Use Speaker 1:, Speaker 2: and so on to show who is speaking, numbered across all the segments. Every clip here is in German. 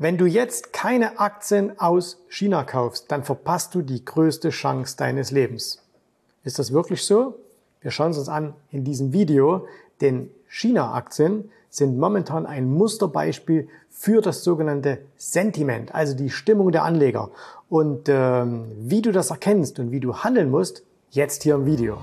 Speaker 1: Wenn du jetzt keine Aktien aus China kaufst, dann verpasst du die größte Chance deines Lebens. Ist das wirklich so? Wir schauen es uns an in diesem Video, denn China-Aktien sind momentan ein Musterbeispiel für das sogenannte Sentiment, also die Stimmung der Anleger. Und ähm, wie du das erkennst und wie du handeln musst, jetzt hier im Video.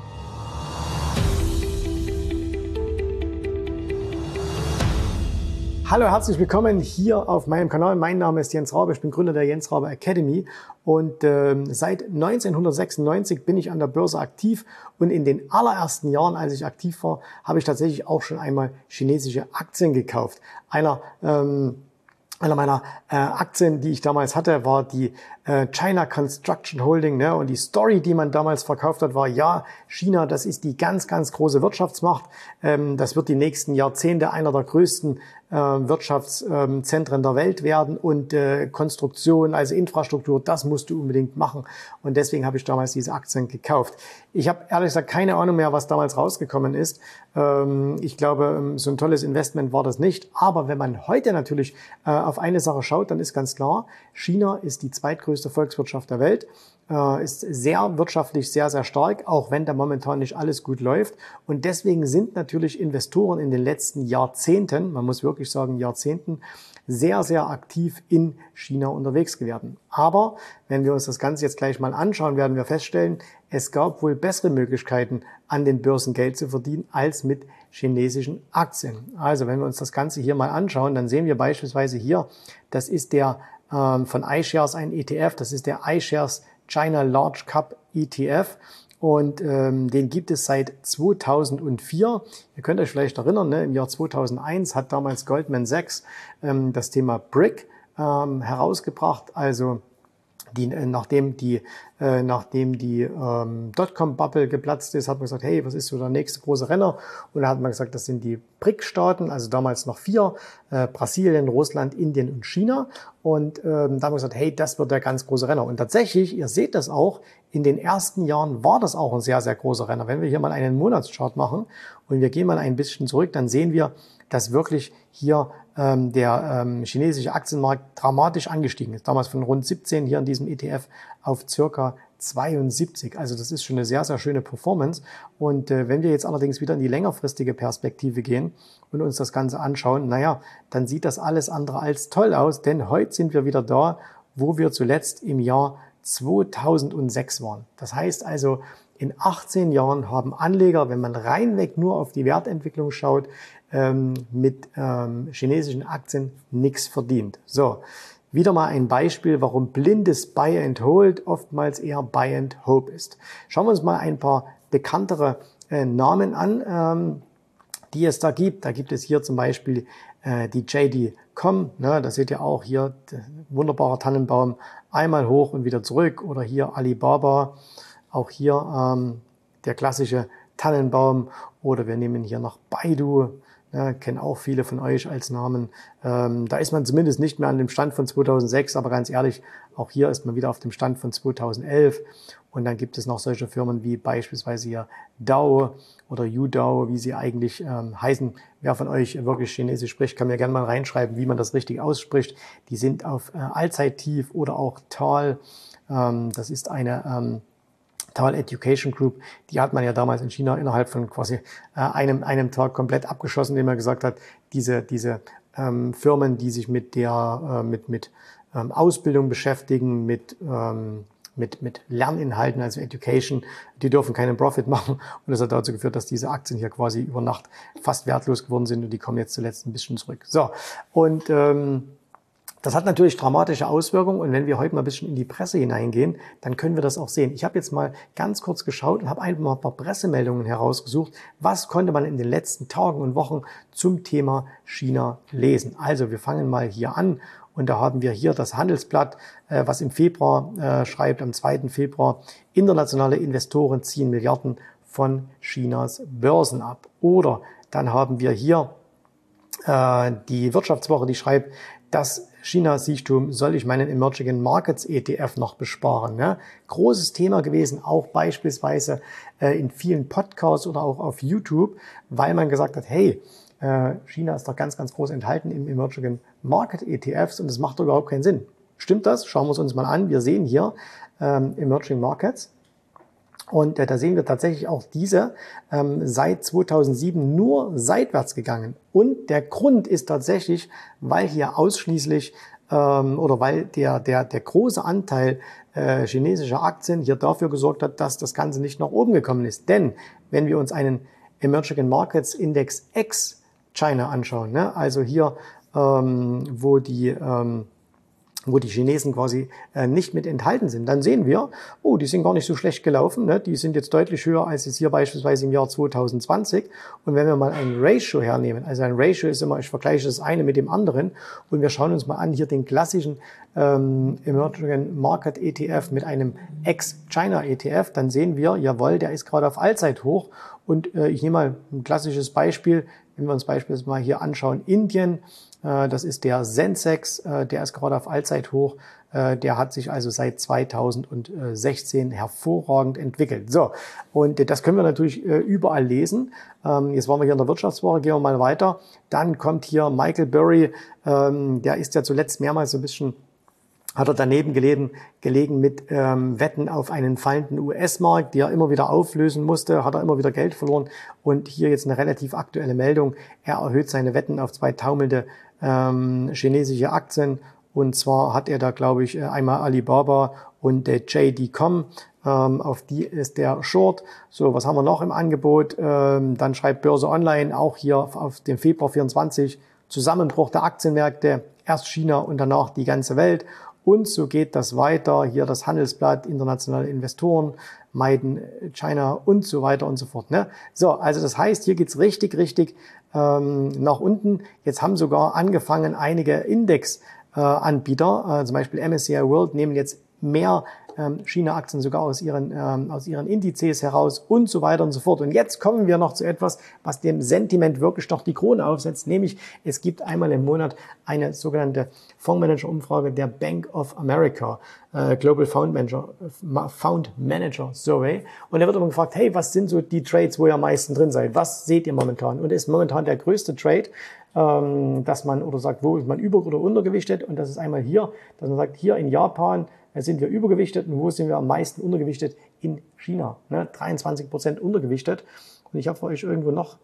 Speaker 1: Hallo, herzlich willkommen hier auf meinem Kanal. Mein Name ist Jens Rabe, ich bin Gründer der Jens Rabe Academy und ähm, seit 1996 bin ich an der Börse aktiv und in den allerersten Jahren, als ich aktiv war, habe ich tatsächlich auch schon einmal chinesische Aktien gekauft. Einer ähm, einer meiner äh, Aktien, die ich damals hatte, war die äh, China Construction Holding. Ne? Und die Story, die man damals verkauft hat, war, ja, China, das ist die ganz, ganz große Wirtschaftsmacht. Ähm, das wird die nächsten Jahrzehnte einer der größten Wirtschaftszentren der Welt werden und äh, Konstruktion, also Infrastruktur, das musst du unbedingt machen. Und deswegen habe ich damals diese Aktien gekauft. Ich habe ehrlich gesagt keine Ahnung mehr, was damals rausgekommen ist. Ähm, ich glaube, ähm, so ein tolles Investment war das nicht. Aber wenn man heute natürlich äh, auf eine Sache schaut, dann ist ganz klar, China ist die zweitgrößte Volkswirtschaft der Welt äh, ist sehr wirtschaftlich sehr, sehr stark, auch wenn da momentan nicht alles gut läuft. Und deswegen sind natürlich Investoren in den letzten Jahrzehnten, man muss wirklich sagen Jahrzehnten, sehr, sehr aktiv in China unterwegs gewesen. Aber wenn wir uns das Ganze jetzt gleich mal anschauen, werden wir feststellen, es gab wohl bessere Möglichkeiten, an den Börsen Geld zu verdienen, als mit chinesischen Aktien. Also wenn wir uns das Ganze hier mal anschauen, dann sehen wir beispielsweise hier, das ist der ähm, von iShares ein ETF, das ist der iShares China Large Cup ETF. Und ähm, den gibt es seit 2004. Ihr könnt euch vielleicht erinnern, ne, im Jahr 2001 hat damals Goldman Sachs ähm, das Thema BRIC ähm, herausgebracht, also die, äh, nachdem die, äh, nachdem die ähm, Dotcom-Bubble geplatzt ist, hat man gesagt, hey, was ist so der nächste große Renner? Und da hat man gesagt, das sind die BRIC-Staaten, also damals noch vier, äh, Brasilien, Russland, Indien und China. Und ähm, da haben wir gesagt, hey, das wird der ganz große Renner. Und tatsächlich, ihr seht das auch, in den ersten Jahren war das auch ein sehr, sehr großer Renner. Wenn wir hier mal einen Monatschart machen und wir gehen mal ein bisschen zurück, dann sehen wir, dass wirklich hier ähm, der ähm, chinesische Aktienmarkt dramatisch angestiegen ist. Damals von rund 17 hier in diesem ETF auf circa 72. Also das ist schon eine sehr, sehr schöne Performance. Und äh, wenn wir jetzt allerdings wieder in die längerfristige Perspektive gehen und uns das Ganze anschauen, naja, dann sieht das alles andere als toll aus, denn heute sind wir wieder da, wo wir zuletzt im Jahr 2006 waren. Das heißt also, in 18 Jahren haben Anleger, wenn man reinweg nur auf die Wertentwicklung schaut, ähm, mit ähm, chinesischen Aktien nichts verdient. So, wieder mal ein Beispiel, warum blindes Buy and Hold oftmals eher Buy and Hope ist. Schauen wir uns mal ein paar bekanntere äh, Namen an, ähm, die es da gibt. Da gibt es hier zum Beispiel äh, die JD.com. Ne, da seht ihr auch hier wunderbarer Tannenbaum einmal hoch und wieder zurück. Oder hier Alibaba. Auch hier ähm, der klassische Tannenbaum. Oder wir nehmen hier noch Baidu. Ja, kennen auch viele von euch als Namen. Ähm, da ist man zumindest nicht mehr an dem Stand von 2006, aber ganz ehrlich, auch hier ist man wieder auf dem Stand von 2011. Und dann gibt es noch solche Firmen wie beispielsweise hier DAO oder UDAO, wie sie eigentlich ähm, heißen. Wer von euch wirklich Chinesisch spricht, kann mir gerne mal reinschreiben, wie man das richtig ausspricht. Die sind auf äh, Allzeittief oder auch Tal. Ähm, das ist eine ähm, Tal Education Group, die hat man ja damals in China innerhalb von quasi äh, einem, einem Tag komplett abgeschossen, indem er gesagt hat, diese, diese ähm, Firmen, die sich mit der, äh, mit, mit ähm, Ausbildung beschäftigen, mit, ähm, mit, mit Lerninhalten, also Education, die dürfen keinen Profit machen. Und das hat dazu geführt, dass diese Aktien hier quasi über Nacht fast wertlos geworden sind und die kommen jetzt zuletzt ein bisschen zurück. So, und ähm, das hat natürlich dramatische Auswirkungen und wenn wir heute mal ein bisschen in die Presse hineingehen, dann können wir das auch sehen. Ich habe jetzt mal ganz kurz geschaut und habe einfach mal ein paar Pressemeldungen herausgesucht. Was konnte man in den letzten Tagen und Wochen zum Thema China lesen? Also wir fangen mal hier an und da haben wir hier das Handelsblatt, äh, was im Februar äh, schreibt, am 2. Februar, internationale Investoren ziehen Milliarden von Chinas Börsen ab. Oder dann haben wir hier äh, die Wirtschaftswoche, die schreibt, dass China-Siechtum soll ich meinen Emerging Markets ETF noch besparen. Ne? Großes Thema gewesen, auch beispielsweise äh, in vielen Podcasts oder auch auf YouTube, weil man gesagt hat, hey, äh, China ist doch ganz, ganz groß enthalten im Emerging Market ETFs und das macht doch überhaupt keinen Sinn. Stimmt das? Schauen wir es uns mal an. Wir sehen hier ähm, Emerging Markets. Und äh, da sehen wir tatsächlich auch diese ähm, seit 2007 nur seitwärts gegangen. Und der Grund ist tatsächlich, weil hier ausschließlich ähm, oder weil der, der, der große Anteil äh, chinesischer Aktien hier dafür gesorgt hat, dass das Ganze nicht nach oben gekommen ist. Denn wenn wir uns einen Emerging Markets Index X China anschauen, ne, also hier, ähm, wo die ähm, wo die Chinesen quasi äh, nicht mit enthalten sind, dann sehen wir, oh, die sind gar nicht so schlecht gelaufen, ne? die sind jetzt deutlich höher als jetzt hier beispielsweise im Jahr 2020. Und wenn wir mal ein Ratio hernehmen, also ein Ratio ist immer, ich vergleiche das eine mit dem anderen und wir schauen uns mal an hier den klassischen ähm, Emerging Market ETF mit einem Ex-China ETF, dann sehen wir, jawohl, der ist gerade auf Allzeithoch. Und äh, ich nehme mal ein klassisches Beispiel, wenn wir uns beispielsweise mal hier anschauen, Indien, äh, das ist der Sensex, äh, der ist gerade auf Allzeithoch. Äh, der hat sich also seit 2016 hervorragend entwickelt. So, und das können wir natürlich überall lesen. Ähm, jetzt waren wir hier in der Wirtschaftswoche, gehen wir mal weiter. Dann kommt hier Michael Burry, ähm, der ist ja zuletzt mehrmals so ein bisschen hat er daneben gelegen, gelegen mit ähm, Wetten auf einen fallenden US-Markt, die er immer wieder auflösen musste, hat er immer wieder Geld verloren. Und hier jetzt eine relativ aktuelle Meldung. Er erhöht seine Wetten auf zwei taumelnde ähm, chinesische Aktien. Und zwar hat er da, glaube ich, einmal Alibaba und der JD.com. Ähm, auf die ist der Short. So, was haben wir noch im Angebot? Ähm, dann schreibt Börse Online auch hier auf dem Februar 24 Zusammenbruch der Aktienmärkte. Erst China und danach die ganze Welt. Und so geht das weiter. Hier das Handelsblatt, internationale Investoren meiden China und so weiter und so fort. Ne? So, also das heißt, hier geht's richtig, richtig ähm, nach unten. Jetzt haben sogar angefangen einige Index-Anbieter, äh, zum Beispiel MSCI World, nehmen jetzt mehr China-Aktien sogar aus ihren, ähm, aus ihren Indizes heraus und so weiter und so fort. Und jetzt kommen wir noch zu etwas, was dem Sentiment wirklich noch die Krone aufsetzt, nämlich es gibt einmal im Monat eine sogenannte Fondsmanager-Umfrage der Bank of America, äh, Global Fund Manager, Found Manager Survey. Und da wird immer gefragt, hey, was sind so die Trades, wo ihr am meisten drin seid? Was seht ihr momentan? Und ist momentan der größte Trade, ähm, dass man oder sagt, wo ist man über- oder untergewichtet? Und das ist einmal hier, dass man sagt, hier in Japan sind wir übergewichtet und wo sind wir am meisten untergewichtet? In China. Ne? 23 Prozent untergewichtet. Und ich habe für euch irgendwo noch,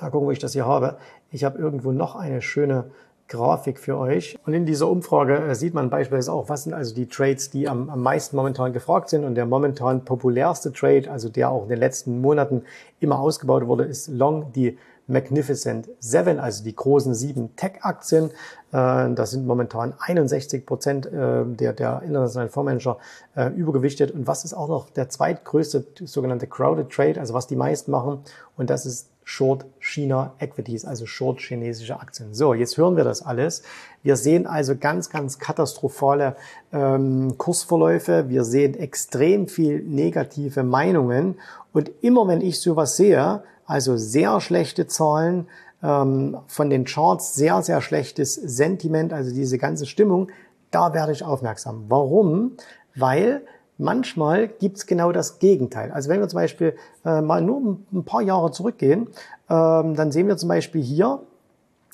Speaker 1: mal gucken, wo ich das hier habe, ich habe irgendwo noch eine schöne Grafik für euch. Und in dieser Umfrage äh, sieht man beispielsweise auch, was sind also die Trades, die am, am meisten momentan gefragt sind. Und der momentan populärste Trade, also der auch in den letzten Monaten immer ausgebaut wurde, ist Long die Magnificent Seven, also die großen sieben Tech-Aktien. Äh, das sind momentan 61 Prozent äh, der, der internationalen Fondsmanager äh, übergewichtet. Und was ist auch noch der zweitgrößte sogenannte Crowded Trade, also was die meisten machen? Und das ist Short China Equities, also Short chinesische Aktien. So, jetzt hören wir das alles. Wir sehen also ganz, ganz katastrophale ähm, Kursverläufe. Wir sehen extrem viel negative Meinungen. Und immer wenn ich sowas sehe, also sehr schlechte Zahlen, ähm, von den Charts sehr, sehr schlechtes Sentiment, also diese ganze Stimmung, da werde ich aufmerksam. Warum? Weil manchmal gibt's genau das Gegenteil. Also wenn wir zum Beispiel äh, mal nur ein paar Jahre zurückgehen, ähm, dann sehen wir zum Beispiel hier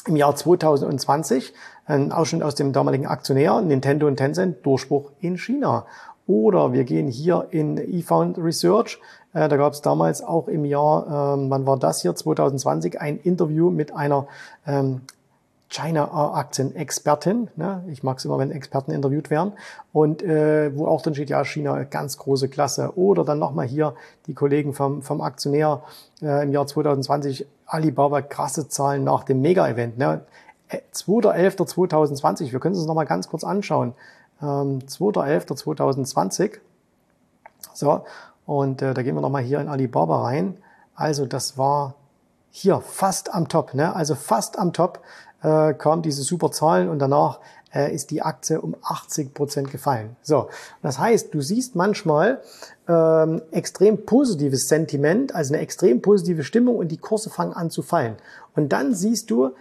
Speaker 1: im Jahr 2020 ein Ausschnitt aus dem damaligen Aktionär Nintendo und Tencent Durchbruch in China. Oder wir gehen hier in eFound Research. Äh, da gab es damals auch im Jahr, ähm, wann war das hier, 2020, ein Interview mit einer ähm, China-Aktien-Expertin. Ne? Ich mag es immer, wenn Experten interviewt werden. Und äh, wo auch dann steht, ja, China, ganz große Klasse. Oder dann nochmal hier die Kollegen vom, vom Aktionär äh, im Jahr 2020, Alibaba, krasse Zahlen nach dem Mega-Event. Ne? 2.11.2020, äh, wir können es uns nochmal ganz kurz anschauen ähm, 2.11.2020. So, und äh, da gehen wir nochmal hier in Alibaba rein. Also das war hier fast am Top, ne? also fast am Top äh, kam diese super Zahlen und danach äh, ist die Aktie um 80 Prozent gefallen. So, das heißt, du siehst manchmal ähm, extrem positives Sentiment, also eine extrem positive Stimmung und die Kurse fangen an zu fallen. Und dann siehst du,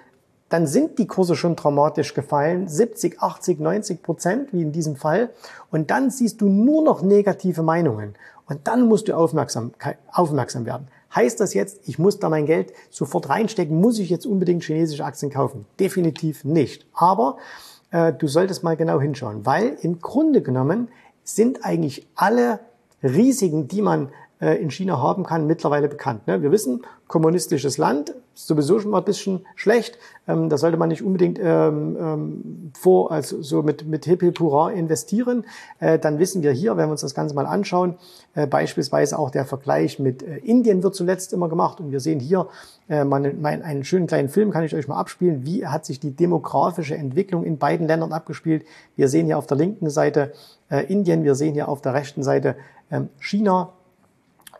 Speaker 1: dann sind die Kurse schon dramatisch gefallen, 70, 80, 90 Prozent, wie in diesem Fall. Und dann siehst du nur noch negative Meinungen. Und dann musst du aufmerksam, aufmerksam werden. Heißt das jetzt, ich muss da mein Geld sofort reinstecken? Muss ich jetzt unbedingt chinesische Aktien kaufen? Definitiv nicht. Aber äh, du solltest mal genau hinschauen, weil im Grunde genommen sind eigentlich alle Risiken, die man in China haben kann, mittlerweile bekannt. Ne? Wir wissen, kommunistisches Land, sowieso schon mal ein bisschen schlecht. Ähm, da sollte man nicht unbedingt ähm, ähm, vor, also so mit, mit Hip Hip Hurra investieren. Äh, dann wissen wir hier, wenn wir uns das Ganze mal anschauen, äh, beispielsweise auch der Vergleich mit äh, Indien wird zuletzt immer gemacht. Und wir sehen hier äh, einen schönen kleinen Film, kann ich euch mal abspielen. Wie hat sich die demografische Entwicklung in beiden Ländern abgespielt? Wir sehen hier auf der linken Seite äh, Indien, wir sehen hier auf der rechten Seite China.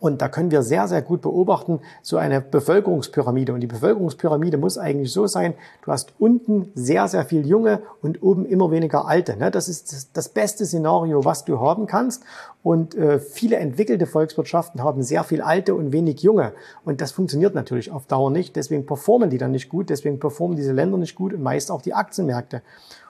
Speaker 1: Und da können wir sehr, sehr gut beobachten, so eine Bevölkerungspyramide. Und die Bevölkerungspyramide muss eigentlich so sein, du hast unten sehr, sehr viel Junge und oben immer weniger Alte. Ne? Das ist das beste Szenario, was du haben kannst. Und äh, viele entwickelte Volkswirtschaften haben sehr viel Alte und wenig Junge. Und das funktioniert natürlich auf Dauer nicht. Deswegen performen die dann nicht gut. Deswegen performen diese Länder nicht gut und meist auch die Aktienmärkte.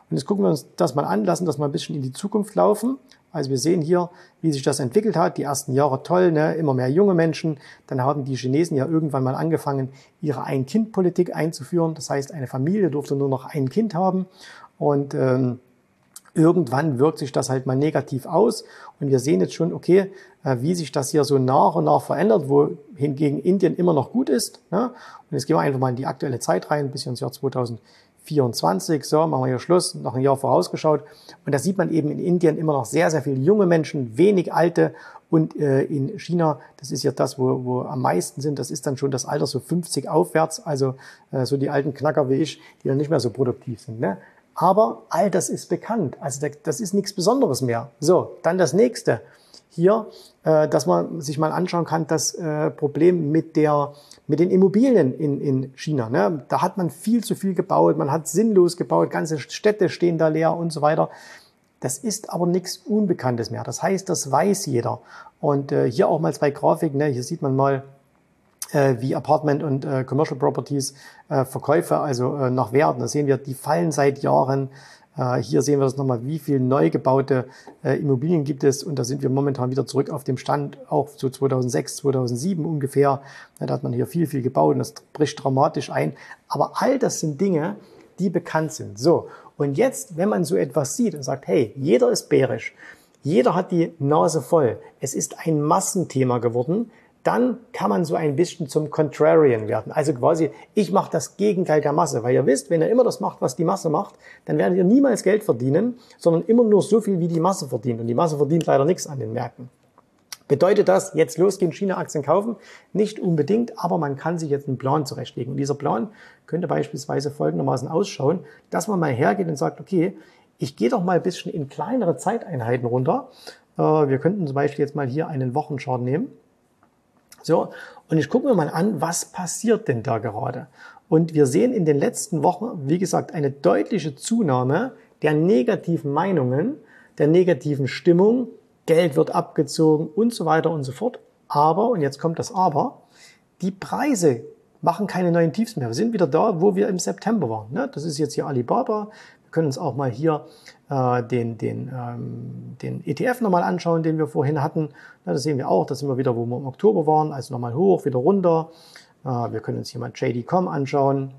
Speaker 1: Und jetzt gucken wir uns das mal an, lassen das mal ein bisschen in die Zukunft laufen. Also wir sehen hier, wie sich das entwickelt hat. Die ersten Jahre toll, ne? immer mehr junge Menschen. Dann haben die Chinesen ja irgendwann mal angefangen, ihre Ein-Kind-Politik einzuführen. Das heißt, eine Familie durfte nur noch ein Kind haben. Und ähm, irgendwann wirkt sich das halt mal negativ aus. Und wir sehen jetzt schon, okay, äh, wie sich das hier so nach und nach verändert, wo hingegen Indien immer noch gut ist. Ne? Und jetzt gehen wir einfach mal in die aktuelle Zeit rein, bis ins Jahr 2000. 24, so, machen wir hier Schluss, noch ein Jahr vorausgeschaut. Und da sieht man eben in Indien immer noch sehr, sehr viele junge Menschen, wenig alte. Und äh, in China, das ist ja das, wo, wo am meisten sind, das ist dann schon das Alter so 50 aufwärts, also äh, so die alten Knacker wie ich, die dann nicht mehr so produktiv sind. Ne? Aber all das ist bekannt, also das ist nichts Besonderes mehr. So, dann das nächste hier, äh, dass man sich mal anschauen kann, das äh, Problem mit der mit den Immobilien in, in China. Ne? Da hat man viel zu viel gebaut, man hat sinnlos gebaut, ganze Städte stehen da leer und so weiter. Das ist aber nichts Unbekanntes mehr. Das heißt, das weiß jeder. Und äh, hier auch mal zwei Grafiken. Ne? Hier sieht man mal, äh, wie Apartment und äh, Commercial Properties äh, Verkäufe, also äh, nach Werten. Da sehen wir, die fallen seit Jahren. Äh, hier sehen wir das nochmal, wie viel neu gebaute äh, Immobilien gibt es. Und da sind wir momentan wieder zurück auf dem Stand, auch so 2006, 2007 ungefähr. Da hat man hier viel, viel gebaut und das bricht dramatisch ein. Aber all das sind Dinge, die bekannt sind. So, und jetzt, wenn man so etwas sieht und sagt, hey, jeder ist bärisch, jeder hat die Nase voll, es ist ein Massenthema geworden, dann kann man so ein bisschen zum Contrarian werden. Also quasi, ich mache das Gegenteil der Masse. Weil ihr wisst, wenn ihr immer das macht, was die Masse macht, dann werdet ihr niemals Geld verdienen, sondern immer nur so viel, wie die Masse verdient. Und die Masse verdient leider nichts an den Märkten. Bedeutet das, jetzt losgehen, China-Aktien kaufen? Nicht unbedingt, aber man kann sich jetzt einen Plan zurechtlegen. Und dieser Plan könnte beispielsweise folgendermaßen ausschauen, dass man mal hergeht und sagt, okay, ich gehe doch mal ein bisschen in kleinere Zeiteinheiten runter. Äh, wir könnten zum Beispiel jetzt mal hier einen Wochenchart nehmen. So, und ich gucke mir mal an, was passiert denn da gerade? Und wir sehen in den letzten Wochen, wie gesagt, eine deutliche Zunahme der negativen Meinungen, der negativen Stimmung, Geld wird abgezogen und so weiter und so fort. Aber, und jetzt kommt das Aber, die Preise machen keine neuen Tiefs mehr. Wir sind wieder da, wo wir im September waren. Ne? Das ist jetzt hier Alibaba. Können uns auch mal hier äh, den, den, ähm, den ETF nochmal anschauen, den wir vorhin hatten. Ja, das sehen wir auch, da sind wir wieder, wo wir im Oktober waren, also nochmal hoch, wieder runter. Äh, wir können uns hier mal JD.com anschauen.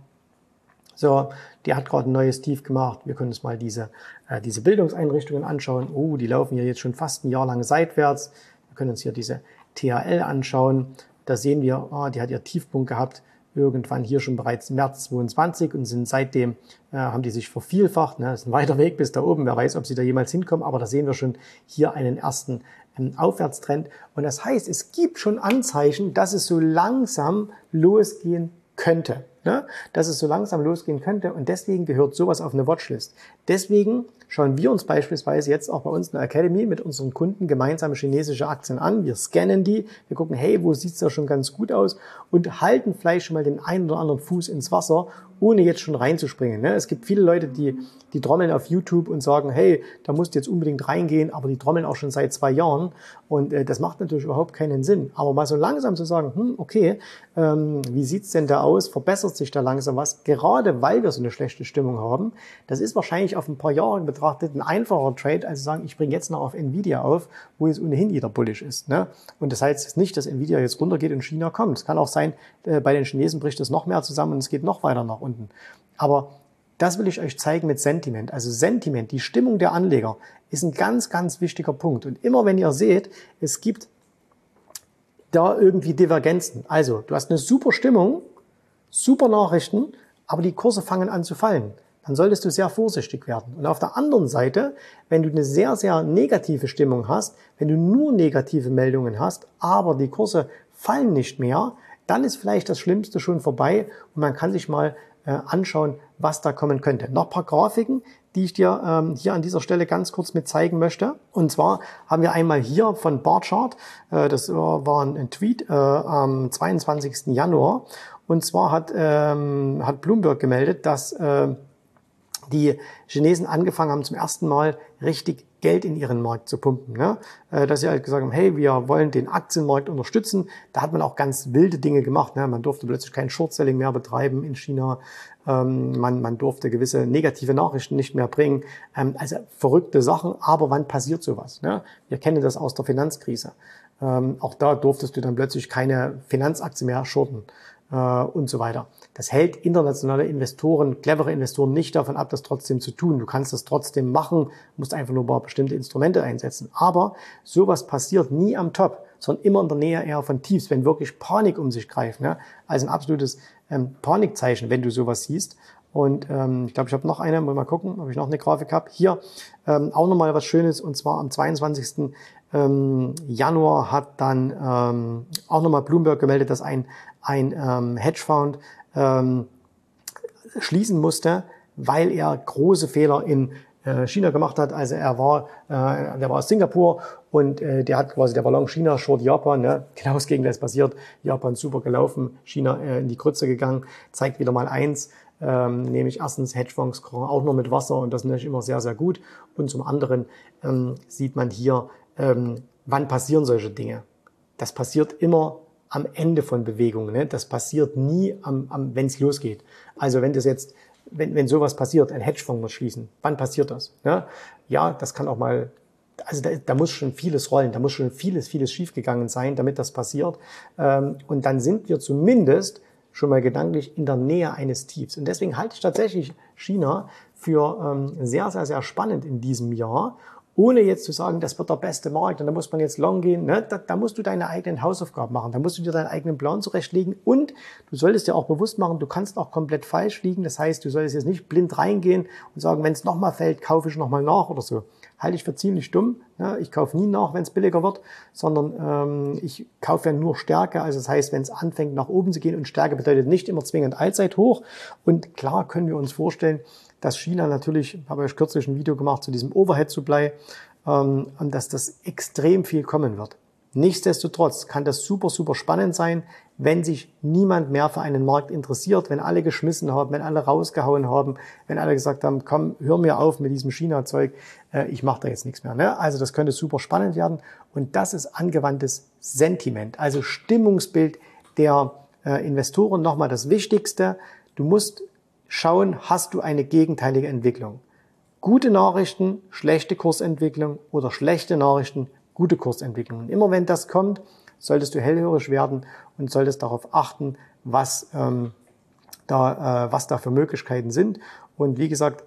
Speaker 1: So, der hat gerade ein neues Tief gemacht. Wir können uns mal diese, äh, diese Bildungseinrichtungen anschauen. Oh, die laufen ja jetzt schon fast ein Jahr lang seitwärts. Wir können uns hier diese THL anschauen. Da sehen wir, oh, die hat ihr Tiefpunkt gehabt irgendwann hier schon bereits März 22 und sind seitdem, äh, haben die sich vervielfacht. Ne? Das ist ein weiter Weg bis da oben. Wer weiß, ob sie da jemals hinkommen. Aber da sehen wir schon hier einen ersten ähm, Aufwärtstrend. Und das heißt, es gibt schon Anzeichen, dass es so langsam losgehen könnte. Ne? Dass es so langsam losgehen könnte. Und deswegen gehört sowas auf eine Watchlist. Deswegen schauen wir uns beispielsweise jetzt auch bei uns in der Academy mit unseren Kunden gemeinsam chinesische Aktien an. Wir scannen die, wir gucken, hey, wo sieht's da schon ganz gut aus und halten vielleicht schon mal den einen oder anderen Fuß ins Wasser, ohne jetzt schon reinzuspringen. Ne? Es gibt viele Leute, die, die trommeln auf YouTube und sagen, hey, da musst du jetzt unbedingt reingehen, aber die trommeln auch schon seit zwei Jahren und äh, das macht natürlich überhaupt keinen Sinn. Aber mal so langsam zu sagen, hm, okay, ähm, wie sieht's denn da aus? Verbessert sich da langsam was? Gerade weil wir so eine schlechte Stimmung haben, das ist wahrscheinlich auf ein paar Jahre betrachtet betrachtet ein einfacher Trade, als zu sagen, ich bringe jetzt noch auf Nvidia auf, wo jetzt ohnehin jeder bullish ist. Ne? Und das heißt nicht, dass Nvidia jetzt runtergeht und China kommt. Es kann auch sein, äh, bei den Chinesen bricht es noch mehr zusammen und es geht noch weiter nach unten. Aber das will ich euch zeigen mit Sentiment. Also Sentiment, die Stimmung der Anleger, ist ein ganz, ganz wichtiger Punkt. Und immer wenn ihr seht, es gibt da irgendwie Divergenzen. Also, du hast eine super Stimmung, super Nachrichten, aber die Kurse fangen an zu fallen. Dann solltest du sehr vorsichtig werden. Und auf der anderen Seite, wenn du eine sehr, sehr negative Stimmung hast, wenn du nur negative Meldungen hast, aber die Kurse fallen nicht mehr, dann ist vielleicht das Schlimmste schon vorbei und man kann sich mal äh, anschauen, was da kommen könnte. Noch paar Grafiken, die ich dir ähm, hier an dieser Stelle ganz kurz mit zeigen möchte. Und zwar haben wir einmal hier von Barchart, äh, das war ein Tweet äh, am 22. Januar. Und zwar hat, ähm, hat Bloomberg gemeldet, dass äh, die Chinesen angefangen haben, zum ersten Mal richtig Geld in ihren Markt zu pumpen. Ne? Äh, dass sie halt gesagt haben, hey, wir wollen den Aktienmarkt unterstützen. Da hat man auch ganz wilde Dinge gemacht. Ne? Man durfte plötzlich kein Short-Selling mehr betreiben in China. Ähm, man, man durfte gewisse negative Nachrichten nicht mehr bringen. Ähm, also verrückte Sachen. Aber wann passiert sowas? Ne? Wir kennen das aus der Finanzkrise. Ähm, auch da durftest du dann plötzlich keine Finanzaktie mehr shorten äh, und so weiter. Das hält internationale Investoren, clevere Investoren nicht davon ab, das trotzdem zu tun. Du kannst das trotzdem machen, musst einfach nur ein paar bestimmte Instrumente einsetzen. Aber sowas passiert nie am Top, sondern immer in der Nähe eher von Tiefs, wenn wirklich Panik um sich greift. Ne? Also ein absolutes ähm, Panikzeichen, wenn du sowas siehst. Und ähm, ich glaube, ich habe noch eine, mal gucken, ob ich noch eine Grafik habe. Hier ähm, auch nochmal was Schönes, und zwar am 22. Ähm, Januar hat dann ähm, auch nochmal Bloomberg gemeldet, dass ein, ein ähm, Hedgefonds ähm, schließen musste, weil er große Fehler in äh, China gemacht hat. Also er war, äh, der war aus Singapur und äh, der hat quasi, der war long China, short Japan. Ne? Genau das Gegenteil ist passiert. Japan super gelaufen, China äh, in die Grütze gegangen. Zeigt wieder mal eins, ähm, nämlich erstens Hedgefonds auch nur mit Wasser und das ist natürlich immer sehr, sehr gut. Und zum anderen ähm, sieht man hier, ähm, wann passieren solche Dinge. Das passiert immer am Ende von Bewegungen. Ne? Das passiert nie, am, am, wenn es losgeht. Also wenn das jetzt, wenn, wenn sowas passiert, ein Hedgefonds muss schließen, wann passiert das? Ne? Ja, das kann auch mal, also da, da muss schon vieles rollen, da muss schon vieles, vieles schiefgegangen sein, damit das passiert. Ähm, und dann sind wir zumindest schon mal gedanklich in der Nähe eines Tiefs. Und deswegen halte ich tatsächlich China für ähm, sehr, sehr, sehr spannend in diesem Jahr ohne jetzt zu sagen, das wird der beste Markt und da muss man jetzt long gehen. Ne? Da, da, musst du deine eigenen Hausaufgaben machen, da musst du dir deinen eigenen Plan zurechtlegen und du solltest dir auch bewusst machen, du kannst auch komplett falsch liegen. Das heißt, du solltest jetzt nicht blind reingehen und sagen, wenn es nochmal fällt, kaufe ich nochmal nach oder so. Halte ich für ziemlich dumm. Ja? Ich kaufe nie nach, wenn es billiger wird, sondern ähm, ich kaufe ja nur Stärke. Also das heißt, wenn es anfängt nach oben zu gehen und Stärke bedeutet nicht immer zwingend Allzeit hoch. Und klar können wir uns vorstellen, dass China natürlich, habe ich kürzlich ein Video gemacht zu diesem Overhead-Supply, ähm, dass das extrem viel kommen wird. Nichtsdestotrotz kann das super, super spannend sein, wenn sich niemand mehr für einen Markt interessiert, wenn alle geschmissen haben, wenn alle rausgehauen haben, wenn alle gesagt haben, komm, hör mir auf mit diesem China-Zeug, äh, ich mache da jetzt nichts mehr. Ne? Also das könnte super spannend werden und das ist angewandtes Sentiment, also Stimmungsbild der äh, Investoren. Nochmal das Wichtigste, du musst schauen, hast du eine gegenteilige Entwicklung. Gute Nachrichten, schlechte Kursentwicklung oder schlechte Nachrichten, gute Kursentwicklung. Und immer wenn das kommt, solltest du hellhörig werden und solltest darauf achten, was, ähm, da, äh, was da für Möglichkeiten sind. Und wie gesagt,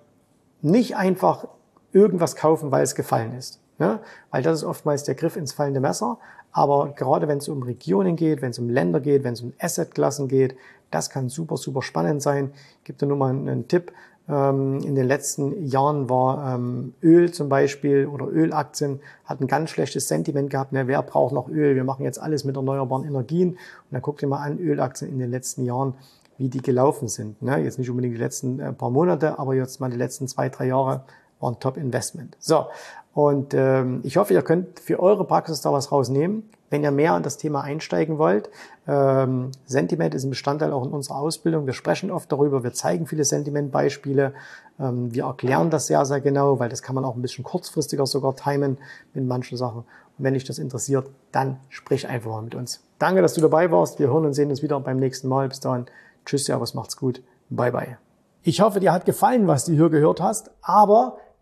Speaker 1: nicht einfach irgendwas kaufen, weil es gefallen ist. Ne? Weil das ist oftmals der Griff ins fallende Messer. Aber gerade wenn es um Regionen geht, wenn es um Länder geht, wenn es um Assetklassen geht, das kann super, super spannend sein. Ich gebe dir nur mal einen Tipp. Ähm, in den letzten Jahren war ähm, Öl zum Beispiel oder Ölaktien hat ein ganz schlechtes Sentiment gehabt. Ne, wer braucht noch Öl? Wir machen jetzt alles mit erneuerbaren Energien. Und dann guck dir mal an, Ölaktien in den letzten Jahren, wie die gelaufen sind. Ne, jetzt nicht unbedingt die letzten äh, paar Monate, aber jetzt mal die letzten zwei, drei Jahre waren Top Investment. So, und ähm, ich hoffe, ihr könnt für eure Praxis da was rausnehmen. Wenn ihr mehr an das Thema einsteigen wollt, ähm, Sentiment ist ein Bestandteil auch in unserer Ausbildung. Wir sprechen oft darüber, wir zeigen viele Sentiment-Beispiele. Ähm, wir erklären das sehr, sehr genau, weil das kann man auch ein bisschen kurzfristiger sogar timen mit manchen Sachen. Und wenn dich das interessiert, dann sprich einfach mal mit uns. Danke, dass du dabei warst. Wir hören und sehen uns wieder beim nächsten Mal. Bis dahin. Tschüss, was macht's gut. Bye, bye. Ich hoffe, dir hat gefallen, was du hier gehört hast, aber